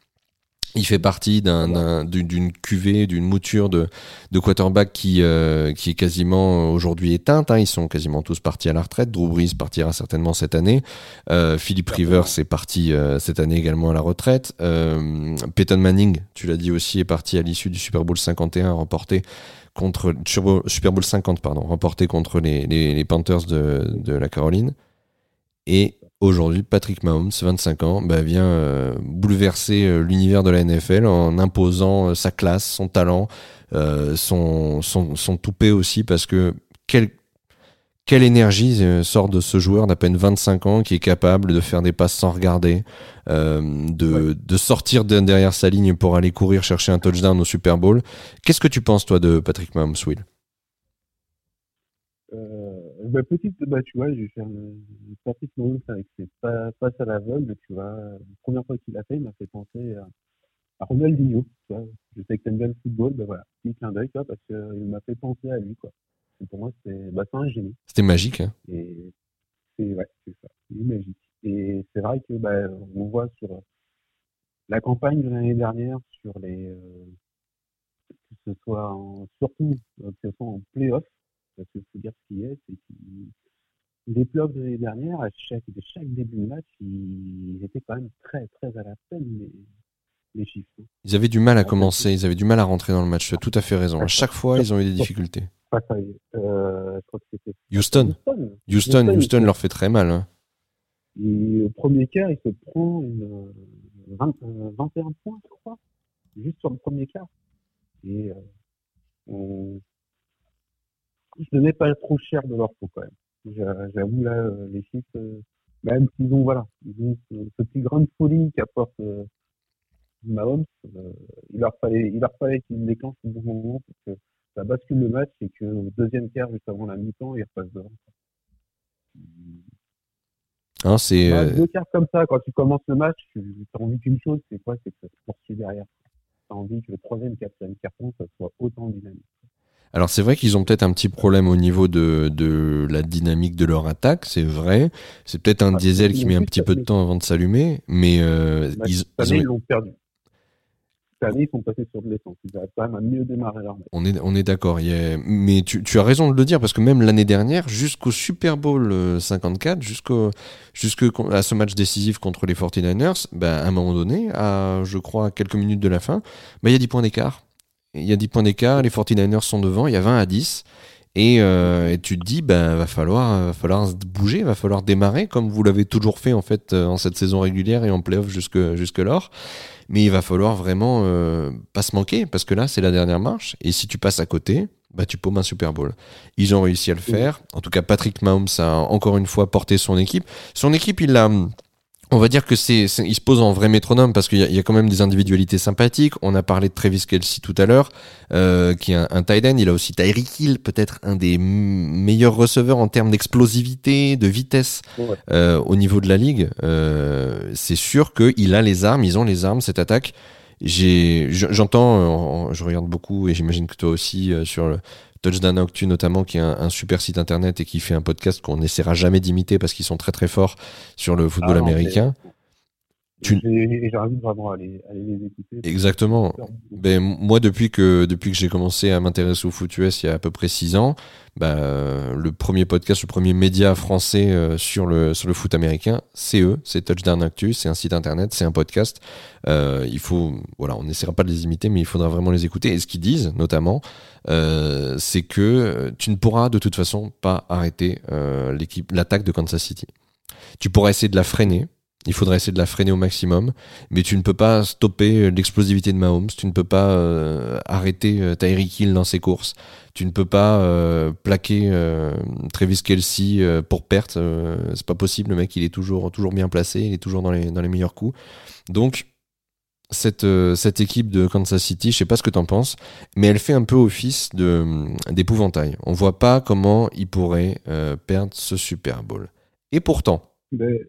[SPEAKER 1] Il fait partie d'un- d'un- d'une d'une cuvée, d'une mouture de, de quarterback qui, euh, qui est quasiment aujourd'hui éteinte. hein. Ils sont quasiment tous partis à la retraite. Drew Brees partira certainement cette année. Euh, Philip Rivers est parti euh, cette année également à la retraite. Euh, Peyton Manning, tu l'as dit aussi, est parti à l'issue du Super Bowl 51 remporté contre Super Bowl- Super Bowl 50 pardon, remporté contre les, les, Panthers de, de la Caroline. Et aujourd'hui, Patrick Mahomes, 25 ans, bah, vient euh, bouleverser euh, l'univers de la NFL en imposant euh, sa classe, son talent, son, son, son toupet aussi, parce que quel, quelle énergie euh, sort de ce joueur d'à peine 25 ans qui est capable de faire des passes sans regarder, euh, de, de sortir de- derrière sa ligne pour aller courir chercher un touchdown au Super Bowl. Qu'est-ce que tu penses, toi, de Patrick Mahomes, Will?
[SPEAKER 2] Euh, bah, petite, bah, tu vois, j'ai fait un Patrick Mahomes avec ses pas- passes à l'aveugle, tu vois. La première fois qu'il a fait, il m'a fait penser à, à Ronaldinho, tu vois. Je sais que t'aimes bien le football, bah voilà, petit clin d'œil, tu vois, parce qu'il m'a fait penser à lui, quoi. Pour moi, c'est, bah, un génie.
[SPEAKER 1] C'était magique. Hein
[SPEAKER 2] Et c'est, ouais, c'est ça. Magique. Et c'est vrai que, bah, on voit sur la campagne de l'année dernière, sur les, euh, que ce soit en, surtout, euh, que ce soit en playoff, parce qu'il faut dire ce qui est, c'est que les playoffs de l'année dernière, à chaque, de chaque début de match, ils étaient quand même très, très à la peine, les, les chiffres. hein.
[SPEAKER 1] Ils avaient du mal à commencer, ils avaient du mal à rentrer dans le match. Tu as tout à fait raison. À chaque fois, ils ont eu des difficultés.
[SPEAKER 2] À, euh,
[SPEAKER 1] Houston,
[SPEAKER 2] Houston.
[SPEAKER 1] Houston, leur fait très mal. hein.
[SPEAKER 2] Et au premier quart, il se prend une, euh, 20, euh, 21 points, je crois, juste sur le premier quart. Et euh, on... je ne mets pas trop cher de leur peau quand même. J'a- J'avoue là, euh, les chiffres, euh, même s'ils ont voilà, ils ont ce, ce petit grain de folie qu'apporte euh, Mahomes, euh, il leur fallait, il leur fallait qu'il déclenche au bon moment pour que ça bascule le match et que au deuxième quart, juste avant la mi-temps, il repasse devant.
[SPEAKER 1] Hein, c'est
[SPEAKER 2] Bah,
[SPEAKER 1] euh,
[SPEAKER 2] Deux quarts comme ça, quand tu commences le match, tu as envie qu'une chose, c'est quoi? C'est que ça se poursuit derrière. Tu as envie que le troisième, quatrième carton, ça soit autant dynamique.
[SPEAKER 1] Alors c'est vrai qu'ils ont peut-être un petit problème au niveau de, de la dynamique de leur attaque, c'est vrai. C'est peut-être un
[SPEAKER 2] Ah,
[SPEAKER 1] diesel
[SPEAKER 2] ils
[SPEAKER 1] qui met un petit peu de temps avant de s'allumer, mais euh,
[SPEAKER 2] Bah,
[SPEAKER 1] ils, ils ont-
[SPEAKER 2] ils l'ont perdu. Cette année, ils sont passés sur de l'essence. Ils quand même à mieux démarrer leur
[SPEAKER 1] on est, on est d'accord. Mais tu, as raison de le dire parce que même l'année dernière, jusqu'au Super Bowl euh, 54, jusqu'au, jusque à ce match décisif contre les 49ers, bah, à un moment donné, à je crois quelques minutes de la fin, bah, il y a 10 points d'écart. Il y a 10 points d'écart, les 49ers sont devant, il y a 20 à 10. Et, euh, et tu te dis, ben, va falloir, va falloir bouger, va falloir démarrer comme vous l'avez toujours fait en fait euh, en cette saison régulière et en playoff jusque jusque lors. Mais il va falloir vraiment euh, pas se manquer parce que là c'est la dernière marche et si tu passes à côté, bah tu paumes un Super Bowl. Ils ont réussi à le faire. En tout cas, Patrick Mahomes a encore une fois porté son équipe. Son équipe, il l'a on va dire que c'est, il se pose en vrai métronome parce qu'il y a, il y a quand même des individualités sympathiques. On a parlé de Travis Kelsey tout à l'heure, euh, qui est un, un tight end. Il a aussi Tyreek Hill, peut-être un des meilleurs receveurs en termes d'explosivité, de vitesse
[SPEAKER 2] Ouais.
[SPEAKER 1] euh, au niveau de la ligue. Euh, c'est sûr qu'il a les armes, ils ont les armes, cette attaque. J'ai, je- j'entends, je regarde beaucoup et j'imagine que toi aussi sur le Touchdown Octu notamment, qui est un, un super site internet et qui fait un podcast qu'on n'essaiera jamais d'imiter parce qu'ils sont très très forts sur le football
[SPEAKER 2] Ah non,
[SPEAKER 1] américain. Tu-
[SPEAKER 2] J'invite vraiment à aller, à aller les écouter.
[SPEAKER 1] Exactement. Ben, moi, depuis que, depuis que j'ai commencé à m'intéresser au foot US il y a à peu près six ans, ben, le premier podcast, le premier média français euh, sur, le, sur le foot américain, c'est eux, c'est Touchdown Actu, c'est un site internet, c'est un podcast. Euh, il faut, voilà, on n'essaiera pas de les imiter, mais il faudra vraiment les écouter. Et ce qu'ils disent, notamment, euh, c'est que tu ne pourras de toute façon pas arrêter euh, l'équipe, l'attaque de Kansas City. Tu pourras essayer de la freiner. Il faudra essayer de la freiner au maximum, mais tu ne peux pas stopper l'explosivité de Mahomes, tu ne peux pas euh, arrêter euh, Tyreek Hill dans ses courses, tu ne peux pas euh, plaquer euh, Travis Kelsey euh, pour perte, euh, c'est pas possible, le mec il est toujours, bien placé, il est toujours dans les, meilleurs coups. Donc, cette, euh, cette équipe de Kansas City, je sais pas ce que t'en penses, mais elle fait un peu office d'épouvantail. On voit pas comment ils pourraient euh, perdre ce Super Bowl. Et pourtant,
[SPEAKER 2] bon,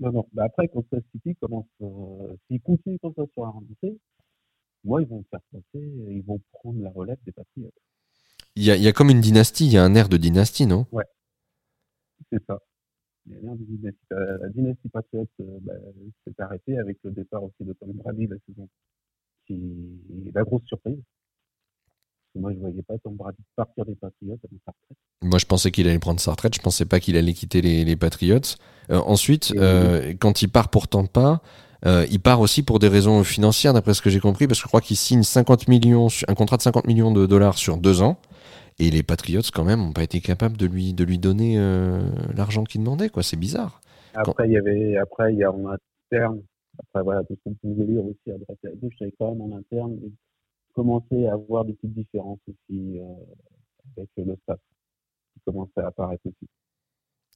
[SPEAKER 2] non, non. Bah après, quand City commence, euh, s'ils continuent comme ça sur la remontée, moi, ils vont faire passer, ils vont prendre la relève des Patriots.
[SPEAKER 1] il y a, il y a comme une dynastie, il y a un air de dynastie, non?
[SPEAKER 2] C'est ça. Il y a rien de dynastie. Euh, La dynastie Patriots euh, bah, s'est arrêtée avec le départ aussi de Tom Brady la saison. Qui est la grosse surprise. Moi, je voyais pas Tom Brady partir des Patriots avant sa retraite.
[SPEAKER 1] Moi, je pensais qu'il allait prendre sa retraite. Je pensais pas qu'il allait quitter les, les Patriots. Euh, ensuite, euh, quand il part pour Tampa, euh, il part aussi pour des raisons financières, d'après ce que j'ai compris, parce que je crois qu'il signe 50 millions, un contrat de 50 millions de dollars sur deux ans. Et les Patriots, quand même, n'ont pas été capables de lui, de lui donner euh, l'argent qu'il demandait, quoi. C'est bizarre.
[SPEAKER 2] Après, il y avait, après, il y a en interne, après, voilà, tout ce qu'on pouvait lire aussi à droite et à gauche, il y avait quand même en interne, commençait à avoir des petites différences aussi, euh, avec le staff. Qui commençait à apparaître aussi.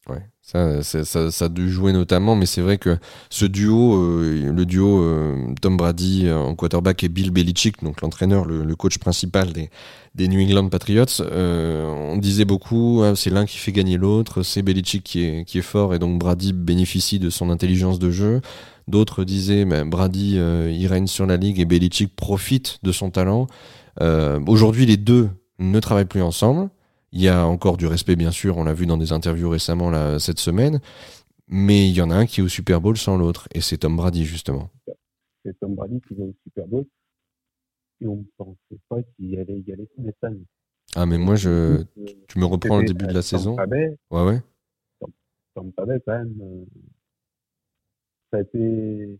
[SPEAKER 1] Ouais, ça, ça, ça, a dû jouer notamment, mais c'est vrai que ce duo, euh, le duo euh, Tom Brady en quarterback et Bill Belichick, donc l'entraîneur, le, coach principal des, des New England Patriots, on disait beaucoup, ah, c'est l'un qui fait gagner l'autre, c'est Belichick qui est, qui est fort et donc Brady bénéficie de son intelligence de jeu. D'autres disaient, Brady, euh, il règne sur la ligue et Belichick profite de son talent. Euh, Aujourd'hui, les deux ne travaillent plus ensemble. Il y a encore du respect, bien sûr, on l'a vu dans des interviews récemment là, cette semaine, mais il y en a un qui est au Super Bowl sans l'autre, et c'est Tom Brady, justement.
[SPEAKER 2] C'est Tom Brady qui va au Super Bowl. Et on ne pensait pas qu'il allait y aller tous les semaines.
[SPEAKER 1] Ah, mais moi, je,
[SPEAKER 2] Euh,
[SPEAKER 1] tu me reprends le début de la saison. Ouais, ouais.
[SPEAKER 2] Tampa Bay, quand même, ça a été,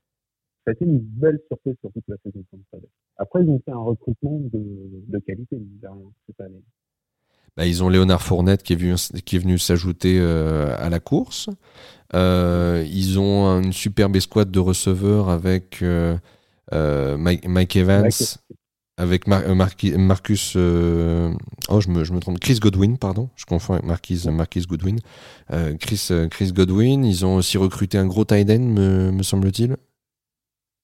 [SPEAKER 2] ça a été une belle surprise sur toute la saison. Après, ils ont fait un recrutement de, de qualité, cette année.
[SPEAKER 1] Bah, ils ont Léonard Fournette qui est venu, qui est venu s'ajouter euh, à la course. Euh, ils ont une superbe escouade de receveurs avec euh, euh, Mike, Mike Evans,
[SPEAKER 2] Mike-
[SPEAKER 1] avec Mar- euh, Marcus. euh, oh, je me, je me trompe. Chris Godwin, pardon. Je confonds avec Marquis, Marquis Goodwin. Euh, Chris, Chris Godwin. Ils ont aussi recruté un gros tight end, me, me semble-t-il.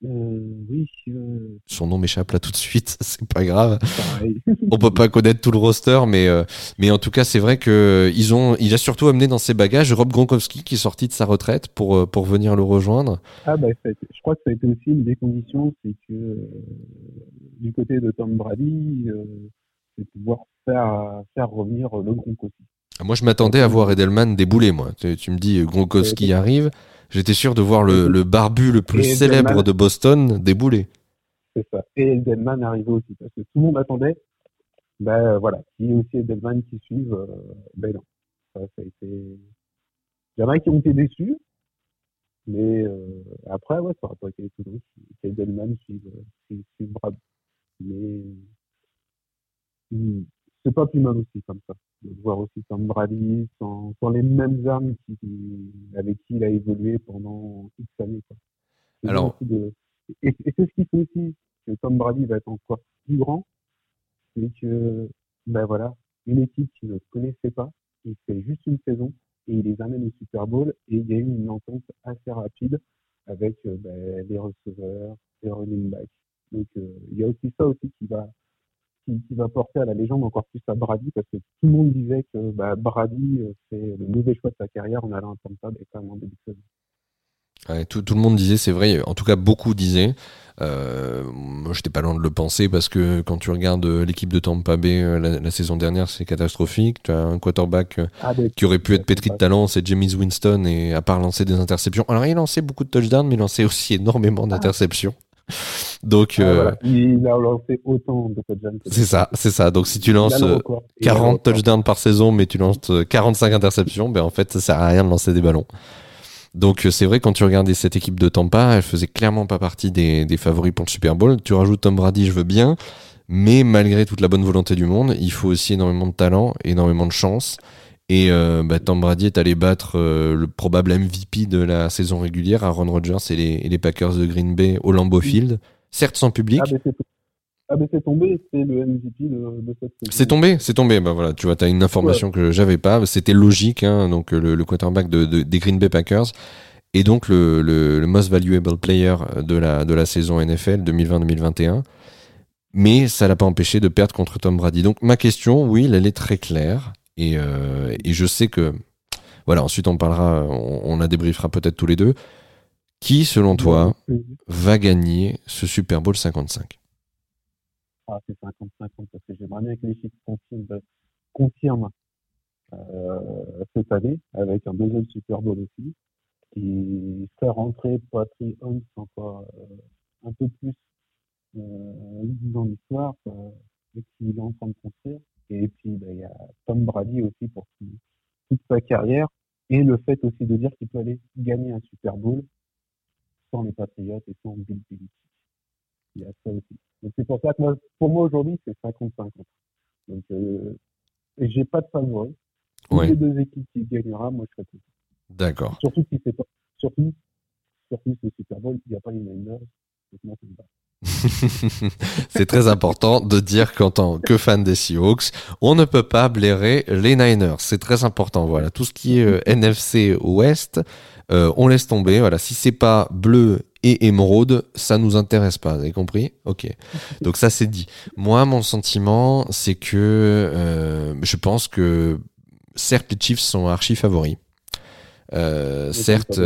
[SPEAKER 2] Euh, oui,
[SPEAKER 1] Son nom m'échappe là tout de suite. C'est pas grave. on peut pas connaître tout le roster, mais mais en tout cas, c'est vrai que ils ont, il a surtout amené dans ses bagages Rob Gronkowski qui est sorti de sa retraite pour pour venir le rejoindre.
[SPEAKER 2] Ah bah, je crois que ça a été aussi une des conditions, c'est que du côté de Tom Brady, euh, c'est pouvoir faire, faire revenir le Gronkowski.
[SPEAKER 1] Moi, je m'attendais à voir Edelman débouler. Moi, tu, tu me dis euh, Gronkowski arrive, j'étais sûr de voir le, le barbu le plus célèbre
[SPEAKER 2] Edelman.
[SPEAKER 1] de Boston débouler.
[SPEAKER 2] C'est ça. Et Edelman arrivé aussi, parce que tout le monde attendait, ben euh, voilà, qu'il y ait aussi Edelman qui suive, euh, ben non. Ça, ça a été... Il y en a qui ont été déçus, mais euh, après, ouais, ça aurait pas été étonnant qu'Edelman suive, euh, suive, suive Brad. Mais hmm, c'est pas plus mal aussi comme ça, de voir aussi Tom Brady sans, sans les mêmes armes qui, avec qui il a évolué pendant X années. Quoi.
[SPEAKER 1] Alors-
[SPEAKER 2] de- et c'est ce qui fait aussi que Tom Brady va être encore plus grand, c'est que, ben voilà, une équipe qui ne connaissait pas, il fait juste une saison et il les amène au Super Bowl et il y a eu une entente assez rapide avec euh, ben, les receveurs, les running backs. Donc euh, il y a aussi ça aussi qui va qui, qui va porter à la légende encore plus à Brady parce que tout le monde disait que bah, Brady euh, c'est le mauvais choix de sa carrière en allant à Tampa et quand même en début de saison.
[SPEAKER 1] Ouais, tout, tout le monde disait, c'est vrai, en tout cas beaucoup disaient. Euh, moi, j'étais pas loin de le penser parce que quand tu regardes euh, l'équipe de Tampa Bay la, la saison dernière, c'est catastrophique. Tu as un quarterback
[SPEAKER 2] Ah,
[SPEAKER 1] qui aurait pu être pétri de talent, c'est James Winston, et à part lancer des interceptions. Alors, il lançait beaucoup de touchdowns, mais il lançait aussi énormément d'interceptions. Donc,
[SPEAKER 2] ah,
[SPEAKER 1] euh,
[SPEAKER 2] voilà. Il a lancé autant de touchdowns.
[SPEAKER 1] c'est ça, c'est ça. Donc, si tu lances
[SPEAKER 2] le
[SPEAKER 1] euh,
[SPEAKER 2] record. Il a le
[SPEAKER 1] 40
[SPEAKER 2] record.
[SPEAKER 1] touchdowns par saison, mais tu lances euh, 45 interceptions, ben en fait, ça sert à rien de lancer des ballons. Donc euh, c'est vrai quand tu regardais cette équipe de Tampa, elle faisait clairement pas partie des, des favoris pour le Super Bowl. Tu rajoutes Tom Brady, je veux bien, mais malgré toute la bonne volonté du monde, il faut aussi énormément de talent, énormément de chance. Et euh, bah, Tom Brady est allé battre euh, le probable MVP de la saison régulière, Aaron Rodgers et les, et les Packers de Green Bay au Lambeau Field, certes sans public.
[SPEAKER 2] Ah, c'est ah, c'est tombé, c'est le MVP de, de cette saison.
[SPEAKER 1] C'est tombé, c'est tombé. Bah voilà, tu vois, t'as une information que j'avais pas. C'était logique, hein, donc le, le quarterback de, de- des Green Bay Packers et donc le, le, le most valuable player de la de la saison NFL 2020-2021. Mais ça l'a pas empêché de perdre contre Tom Brady. Donc ma question, oui, elle est très claire et euh, et je sais que voilà. Ensuite, on parlera, on, on la débriefera peut-être tous les deux. Qui, selon toi, va gagner ce Super Bowl 55
[SPEAKER 2] Ah, c'est 50-50 parce que j'aimerais bien que les chiffres confirment, confirment euh, cette année avec un deuxième Super Bowl aussi qui fait rentrer Patrick Holmes encore euh, un peu plus euh, dans l'histoire euh, et qu'il est en train de construire. Et puis ben, il y a Tom Brady aussi pour toute sa carrière et le fait aussi de dire qu'il peut aller gagner un Super Bowl sans les Patriots et sans Bill Belichick. Il y a ça aussi. Donc c'est pour ça que moi, pour moi aujourd'hui, c'est 50-50. Donc euh, et j'ai pas de favori.
[SPEAKER 1] Ouais.
[SPEAKER 2] les deux équipes qui gagnera, moi je serais content.
[SPEAKER 1] D'accord.
[SPEAKER 2] Surtout si c'est pas, surtout, surtout ce Super Bowl, il n'y a pas les Niners. Donc moi, me va.
[SPEAKER 1] c'est très important de dire qu'en tant que fan des Seahawks, on ne peut pas blairer les Niners. C'est très important. Voilà, tout ce qui est euh, NFC Ouest, euh, on laisse tomber. Voilà, si c'est pas bleu et émeraude, ça nous intéresse pas. Vous avez compris? Ok. Donc ça c'est dit. Moi, mon sentiment, c'est que euh, je pense que certes les Chiefs sont archi favoris. Certes,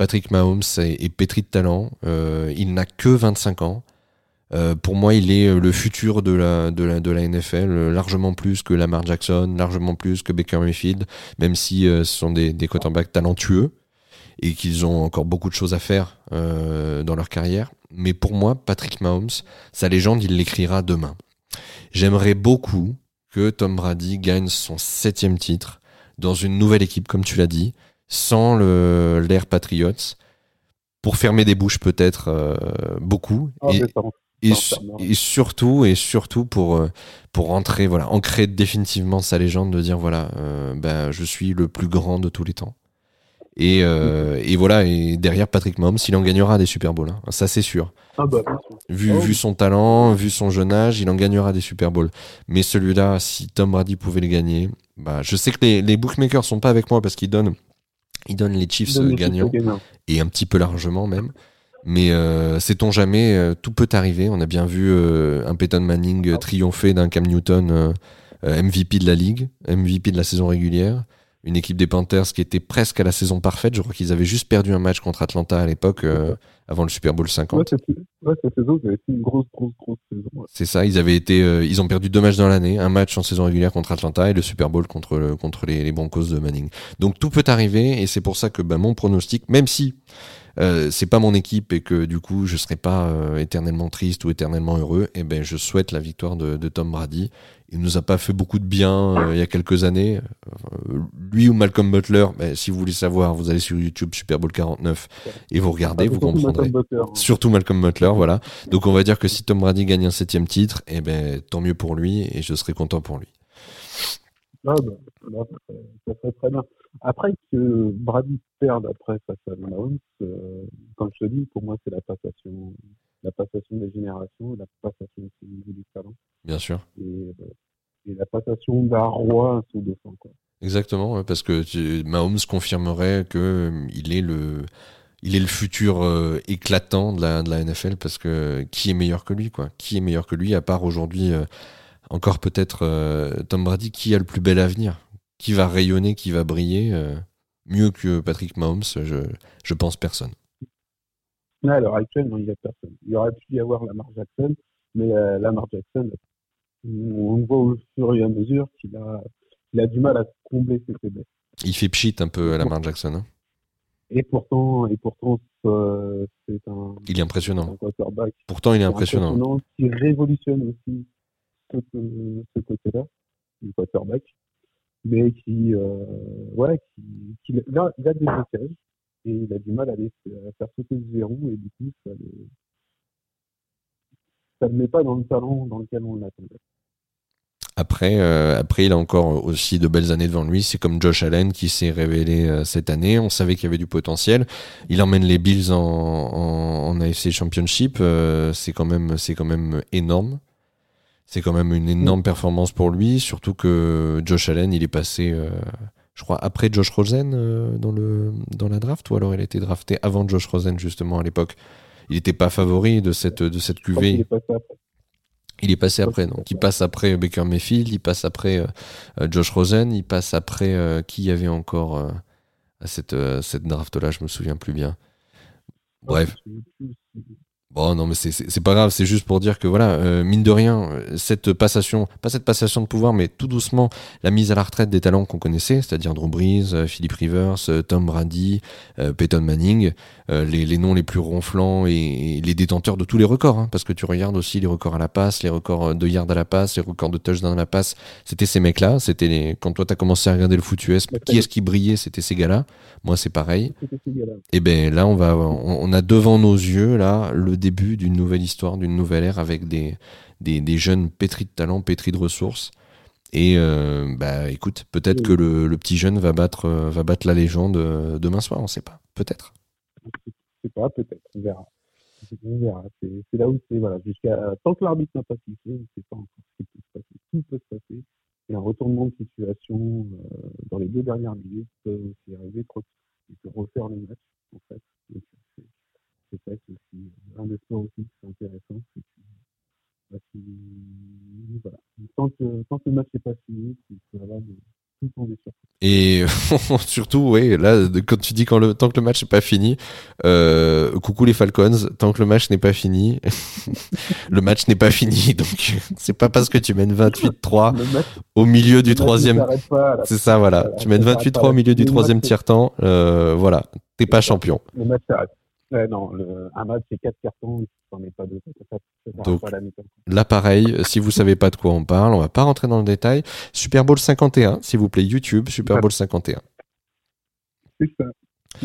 [SPEAKER 1] euh. Patrick Mahomes est, pétri de talent. Euh, il n'a que 25 ans. Euh, pour moi, il est le futur de la, NFL, euh, largement plus que Lamar Jackson, largement plus que Baker Mayfield, même si euh, ce sont des, des quarterbacks talentueux et qu'ils ont encore beaucoup de choses à faire euh, dans leur carrière. Mais pour moi, Patrick Mahomes, sa légende, il l'écrira demain. J'aimerais beaucoup que Tom Brady gagne son septième titre dans une nouvelle équipe, comme tu l'as dit, sans l'ère Patriots, pour fermer des bouches peut-être euh, beaucoup,
[SPEAKER 2] Ah,
[SPEAKER 1] et, surtout et surtout pour euh, pour rentrer voilà ancrer définitivement sa légende de dire voilà euh, ben je suis le plus grand de tous les temps. Et euh, et voilà et derrière Patrick Mahomes il en gagnera des Super Bowls hein. ça c'est sûr.
[SPEAKER 2] Ah bah,
[SPEAKER 1] vu
[SPEAKER 2] Oh.
[SPEAKER 1] vu son talent vu son jeune âge il en gagnera des Super Bowls. Mais celui-là si Tom Brady pouvait le gagner bah je sais que les les bookmakers sont pas avec moi parce qu'ils donnent les Chiefs
[SPEAKER 2] Donne
[SPEAKER 1] euh,
[SPEAKER 2] les chiffres
[SPEAKER 1] gagnants
[SPEAKER 2] gagnants.
[SPEAKER 1] et un petit peu largement même. Mais euh, sait-on jamais, euh, tout peut arriver. On a bien vu euh, un Peyton Manning triompher d'un Cam Newton MVP de la ligue, MVP de la saison régulière. Une équipe des Panthers qui était presque à la saison parfaite. Je crois qu'ils avaient juste perdu un match contre Atlanta à l'époque, euh, avant le Super Bowl 50.
[SPEAKER 2] Ouais, cette, saison, vous avez fait une grosse, grosse, grosse saison. ouais.
[SPEAKER 1] C'est ça, ils avaient été, euh, ils ont perdu deux matchs dans l'année, un match en saison régulière contre Atlanta et le Super Bowl contre le- contre les, les Broncos de Manning. Donc tout peut arriver et c'est pour ça que bah, mon pronostic, même si euh, c'est pas mon équipe et que du coup je serai pas euh, éternellement triste ou éternellement heureux, et ben je souhaite la victoire de, de Tom Brady. Il nous a pas fait beaucoup de bien euh, il y a quelques années. Lui ou Malcolm Butler, ben, si vous voulez savoir, vous allez sur YouTube Super Bowl 49 et vous regardez, vous comprendrez.
[SPEAKER 2] Malcolm Butler, hein.
[SPEAKER 1] Surtout Malcolm Butler, voilà. Donc on va dire que si Tom Brady gagne un septième titre, eh ben tant mieux pour lui et je serai content pour lui.
[SPEAKER 2] Ah, bah, serait, ça serait très bien. Après que Brady perde après face à Mahomes, euh, comme je te dis, pour moi, c'est la passation, la passation des générations, la passation aussi au niveau du talent
[SPEAKER 1] Bien sûr.
[SPEAKER 2] et, euh, et la passation d'un roi sous deux fois, quoi.
[SPEAKER 1] Exactement, parce que tu- Mahomes confirmerait que euh, il est le il est le futur euh, éclatant de la, de la NFL parce que qui est meilleur que lui quoi? Qui est meilleur que lui à part aujourd'hui euh, encore peut-être euh, Tom Brady qui a le plus bel avenir? Qui va rayonner, qui va briller euh, mieux que Patrick Mahomes Je je pense personne.
[SPEAKER 2] À l'heure actuelle, non, il n'y a personne. Il aurait pu y avoir Lamar Jackson, mais euh, Lamar Jackson, on voit au fur et à mesure qu'il a, il a du mal à combler ses faiblesses.
[SPEAKER 1] Il fait pchit un peu à Lamar Jackson. hein.
[SPEAKER 2] Et pourtant, et pourtant, euh, c'est un,
[SPEAKER 1] Il est impressionnant.
[SPEAKER 2] un
[SPEAKER 1] Pourtant, il est impressionnant.
[SPEAKER 2] qui révolutionne aussi ce côté-là du quarterback, mais qui, euh, ouais, qui, qui il a, des blocages et il a du mal à, les, à faire sauter le verrou et du coup, ça le, ça le met pas dans le talent dans lequel on l'attendait.
[SPEAKER 1] Après, euh, après, il a encore aussi de belles années devant lui. C'est comme Josh Allen qui s'est révélé euh, cette année. On savait qu'il y avait du potentiel. Il emmène les Bills en, en, AFC Championship. Euh, c'est quand c'est quand même énorme. C'est quand même une énorme performance pour lui. Surtout que Josh Allen, il est passé, euh, je crois, après Josh Rosen euh, dans le dans la draft, ou alors il a été drafté avant Josh Rosen justement à l'époque. Il n'était pas favori de cette de cette
[SPEAKER 2] qu'il
[SPEAKER 1] QV.
[SPEAKER 2] est passé après.
[SPEAKER 1] Il est passé après, donc il passe après Baker Mayfield, il passe après euh, Josh Rosen, il passe après qui y avait encore à cette, cette draft-là, je me souviens plus bien. Bref, Bon, non, mais c'est- pas grave, c'est juste pour dire que voilà, euh, mine de rien, euh, cette passation, pas cette passation de pouvoir, mais tout doucement, la mise à la retraite des talents qu'on connaissait, c'est-à-dire Drew Brees, euh, Philip Rivers, euh, Tom Brady, euh, Peyton Manning, euh, les, les noms les plus ronflants et, et les détenteurs de tous les records, hein, parce que tu regardes aussi les records à la passe, les records de yards à la passe, les records de touchdown à la passe, c'était ces mecs-là, c'était les... quand toi t'as commencé à regarder le foot US, qui est-ce qui brillait, c'était ces gars-là, moi c'est pareil. Et ben là, on va, on, on a devant nos yeux là le début d'une nouvelle histoire, d'une nouvelle ère avec des, des, jeunes pétris de talent, pétris de ressources. Et euh, bah écoute, peut-être que le, le petit jeune va battre, euh, va battre la légende euh, demain soir, on sait pas. Peut-être.
[SPEAKER 2] Je sais pas, peut-être, on verra. On verra. C'est là où c'est, voilà, jusqu'à, tant que l'arbitre n'a pas sifflé, on ne sait pas encore ce qui peut se passer. Tout peut se passer. Et un retournement de situation dans les deux dernières minutes peut aussi arriver, trop il peut refaire le match, en fait. Donc, c'est ça qui est aussi un des sports aussi qui est intéressant. C'est que, bah, voilà. Tant que, tant que le match n'est pas fini, il peut avoir des.
[SPEAKER 1] Et surtout, ouais, là, quand tu dis quand le, tant que le match n'est pas fini, euh, coucou les Falcons, tant que le match n'est pas fini, le match n'est pas fini. Donc, c'est pas parce que tu mènes 28-3
[SPEAKER 2] Le match,
[SPEAKER 1] au milieu du troisième C'est ça, voilà.
[SPEAKER 2] Voilà,
[SPEAKER 1] tu mènes
[SPEAKER 2] ça s'arrête
[SPEAKER 1] 28-3
[SPEAKER 2] pas.
[SPEAKER 1] au milieu du troisième tiers-temps. Euh, voilà, t'es pas champion.
[SPEAKER 2] Le match s'arrête. Ouais, non, le, un match, c'est quatre cartons, est pas deux.
[SPEAKER 1] Donc,
[SPEAKER 2] pas.
[SPEAKER 1] Là, pareil, si vous savez pas de quoi on parle, on va pas rentrer dans le détail. Super Bowl 51, s'il vous plaît, YouTube, Super Bowl 51.
[SPEAKER 2] C'est ça.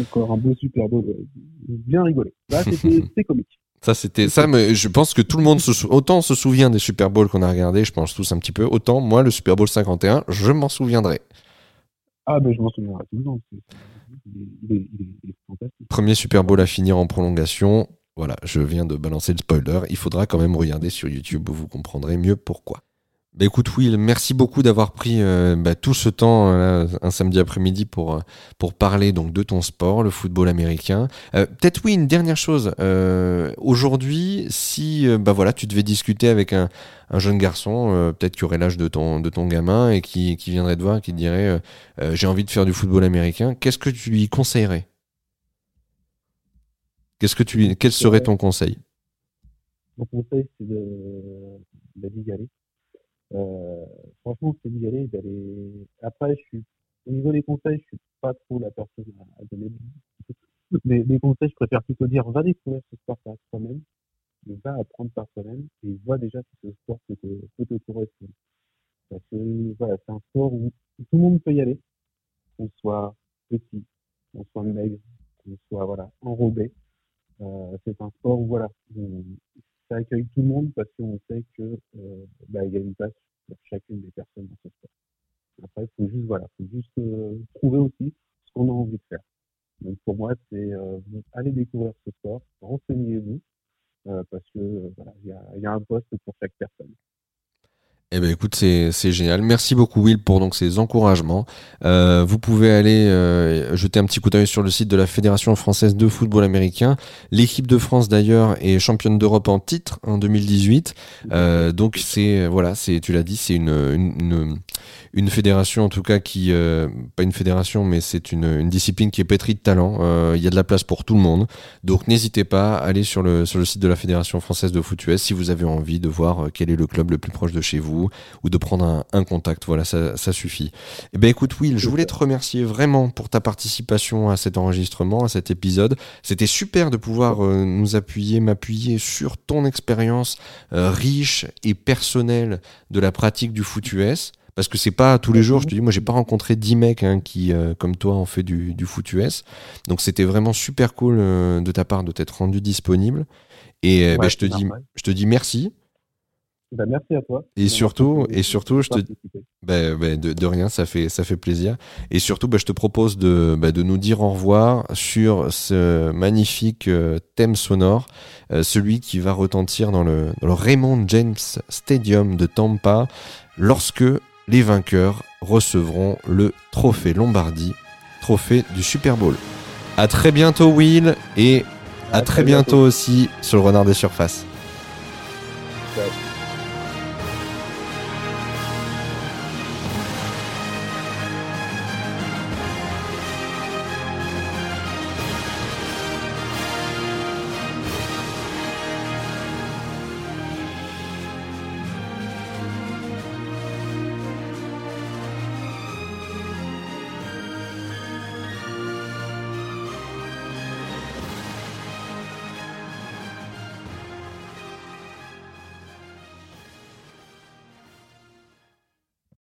[SPEAKER 2] Encore un beau Super Bowl. euh, Bien rigolé. Là, c'était comique.
[SPEAKER 1] Ça, c'était ça, mais je pense que tout le monde se sou- autant se souvient des Super Bowls qu'on a regardé, je pense tous un petit peu, autant moi, le Super Bowl 51, je m'en souviendrai.
[SPEAKER 2] Ah, mais je m'en souviendrai tout le temps.
[SPEAKER 1] Premier Super Bowl à finir en prolongation. Voilà, je viens de balancer le spoiler. Il faudra quand même regarder sur YouTube, vous comprendrez mieux pourquoi. Bah écoute Will, merci beaucoup d'avoir pris euh, bah, tout ce temps euh, un samedi après-midi pour euh, pour parler donc de ton sport, le football américain. Euh, Peut-être oui une dernière chose. Euh, Aujourd'hui, si bah voilà tu devais discuter avec un, un jeune garçon, euh, peut-être qui aurait l'âge de ton de ton gamin et qui qui viendrait te voir, et qui te dirait euh, euh, j'ai envie de faire du football américain, qu'est-ce que tu lui conseillerais? Qu'est-ce que tu lui, quel serait ton conseil?
[SPEAKER 2] Mon conseil, c'est de, de. Euh, franchement, c'est d'y aller, d'aller. Après, je suis, au niveau des conseils, je suis pas trop la personne à, donner. Des, des conseils, je préfère plutôt dire, va découvrir ce sport par toi-même, va apprendre par toi-même, et vois déjà si ce sport peut te, peut te correspondre. Parce que, voilà, c'est un sport où tout le monde peut y aller, qu'on soit petit, qu'on soit maigre, qu'on soit, voilà, enrobé. Euh, c'est un sport où, voilà, ça accueille tout le monde parce qu'on sait que euh, bah, y a une place pour chacune des personnes dans ce sport. Après, il faut juste voilà, faut juste euh, trouver aussi ce qu'on a envie de faire. Donc pour moi, c'est euh, aller découvrir ce sport, renseignez-vous euh, parce que voilà, il y a un poste pour chaque personne.
[SPEAKER 1] Eh ben écoute, c'est génial. Merci beaucoup Will pour donc ces encouragements. Euh, vous pouvez aller euh, jeter un petit coup d'œil sur le site de la Fédération française de football américain. L'équipe de France d'ailleurs est championne d'Europe en titre en 2018. Euh, donc c'est voilà, c'est tu l'as dit, c'est une, une une une fédération en tout cas qui euh, pas une fédération mais c'est une, une discipline qui est pétrie de talent. Euh, Il y a de la place pour tout le monde. Donc n'hésitez pas à aller sur le sur le site de la Fédération française de foot US si vous avez envie de voir euh, quel est le club le plus proche de chez vous ou de prendre un, un contact. Voilà, ça, ça suffit. Eh ben écoute Will, je voulais te remercier vraiment pour ta participation à cet enregistrement, à cet épisode. C'était super de pouvoir euh, nous appuyer, m'appuyer sur ton expérience riche et personnelle de la pratique du foot US. Parce que c'est pas tous les jours, je te dis, moi j'ai pas rencontré 10 mecs hein, qui, euh, comme toi, ont fait du, du foot US. Donc c'était vraiment super cool euh, de ta part de t'être rendu disponible. Et euh,
[SPEAKER 2] Ouais,
[SPEAKER 1] je te dis, je te dis merci.
[SPEAKER 2] Ben, merci à toi.
[SPEAKER 1] Et surtout- et surtout, je te-. Ben, ben, de, de rien, ça fait, ça fait plaisir. Et surtout, ben, je te propose de, ben, de nous dire au revoir sur ce magnifique euh, thème sonore, euh, celui qui va retentir dans le, dans le Raymond James Stadium de Tampa lorsque les vainqueurs recevront le trophée Lombardie, trophée du Super Bowl. À très bientôt, Will, et à,
[SPEAKER 2] À
[SPEAKER 1] très
[SPEAKER 2] très
[SPEAKER 1] bientôt
[SPEAKER 2] bientôt.
[SPEAKER 1] aussi sur le Renard des Surfaces.